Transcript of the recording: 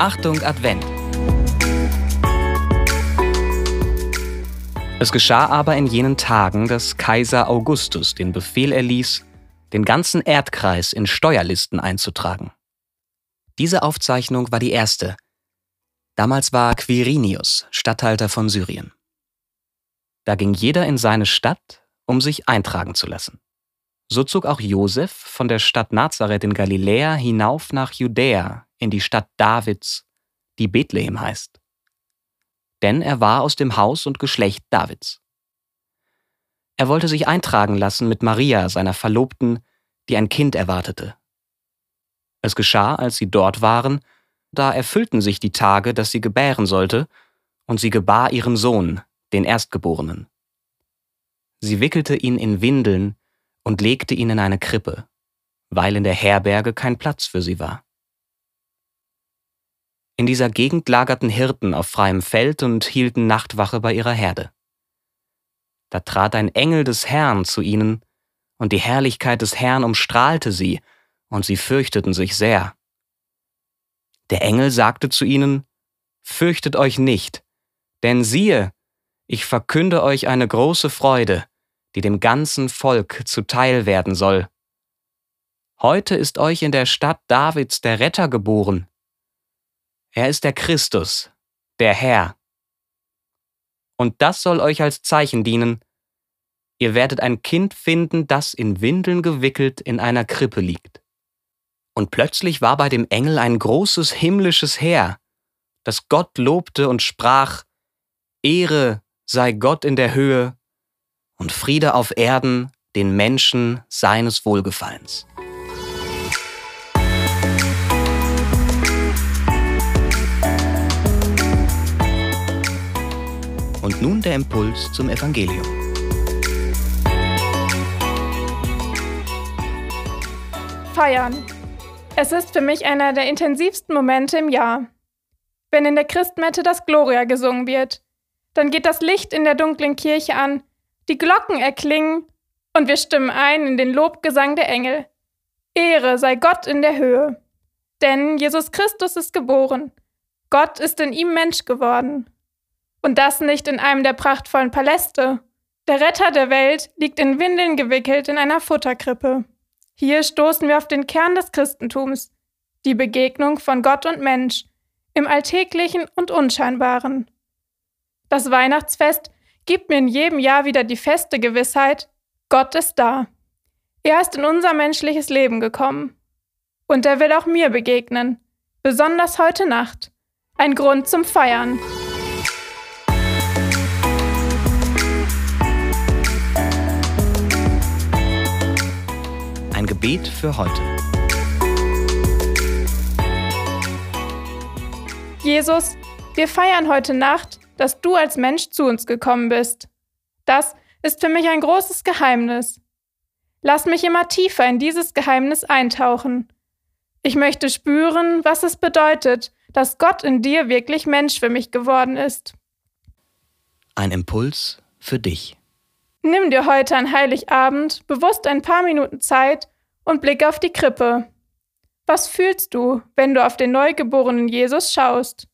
Achtung Advent. Es geschah aber in jenen Tagen, dass Kaiser Augustus den Befehl erließ, den ganzen Erdkreis in Steuerlisten einzutragen. Diese Aufzeichnung war die erste. Damals war Quirinius Statthalter von Syrien. Da ging jeder in seine Stadt, um sich eintragen zu lassen. So zog auch Josef von der Stadt Nazareth in Galiläa hinauf nach Judäa in die Stadt Davids, die Bethlehem heißt. Denn er war aus dem Haus und Geschlecht Davids. Er wollte sich eintragen lassen mit Maria, seiner Verlobten, die ein Kind erwartete. Es geschah, als sie dort waren, da erfüllten sich die Tage, dass sie gebären sollte, und sie gebar ihren Sohn, den Erstgeborenen. Sie wickelte ihn in Windeln und legte ihn in eine Krippe, weil in der Herberge kein Platz für sie war. In dieser Gegend lagerten Hirten auf freiem Feld und hielten Nachtwache bei ihrer Herde. Da trat ein Engel des Herrn zu ihnen, und die Herrlichkeit des Herrn umstrahlte sie, und sie fürchteten sich sehr. Der Engel sagte zu ihnen, Fürchtet euch nicht, denn siehe, ich verkünde euch eine große Freude, die dem ganzen Volk zuteil werden soll. Heute ist euch in der Stadt Davids der Retter geboren. Er ist der Christus, der Herr. Und das soll euch als Zeichen dienen. Ihr werdet ein Kind finden, das in Windeln gewickelt in einer Krippe liegt. Und plötzlich war bei dem Engel ein großes himmlisches Heer, das Gott lobte und sprach, Ehre sei Gott in der Höhe und Friede auf Erden den Menschen seines Wohlgefallens. Und nun der Impuls zum Evangelium. Feiern. Es ist für mich einer der intensivsten Momente im Jahr. Wenn in der Christmette das Gloria gesungen wird, dann geht das Licht in der dunklen Kirche an die Glocken erklingen und wir stimmen ein in den Lobgesang der Engel. Ehre sei Gott in der Höhe. Denn Jesus Christus ist geboren. Gott ist in ihm Mensch geworden. Und das nicht in einem der prachtvollen Paläste. Der Retter der Welt liegt in Windeln gewickelt in einer Futterkrippe. Hier stoßen wir auf den Kern des Christentums, die Begegnung von Gott und Mensch, im Alltäglichen und Unscheinbaren. Das Weihnachtsfest gibt mir in jedem Jahr wieder die feste Gewissheit, Gott ist da. Er ist in unser menschliches Leben gekommen. Und er will auch mir begegnen, besonders heute Nacht. Ein Grund zum Feiern. Ein Gebet für heute. Jesus, wir feiern heute Nacht dass du als Mensch zu uns gekommen bist. Das ist für mich ein großes Geheimnis. Lass mich immer tiefer in dieses Geheimnis eintauchen. Ich möchte spüren, was es bedeutet, dass Gott in dir wirklich Mensch für mich geworden ist. Ein Impuls für dich. Nimm dir heute an Heiligabend bewusst ein paar Minuten Zeit und blick auf die Krippe. Was fühlst du, wenn du auf den neugeborenen Jesus schaust?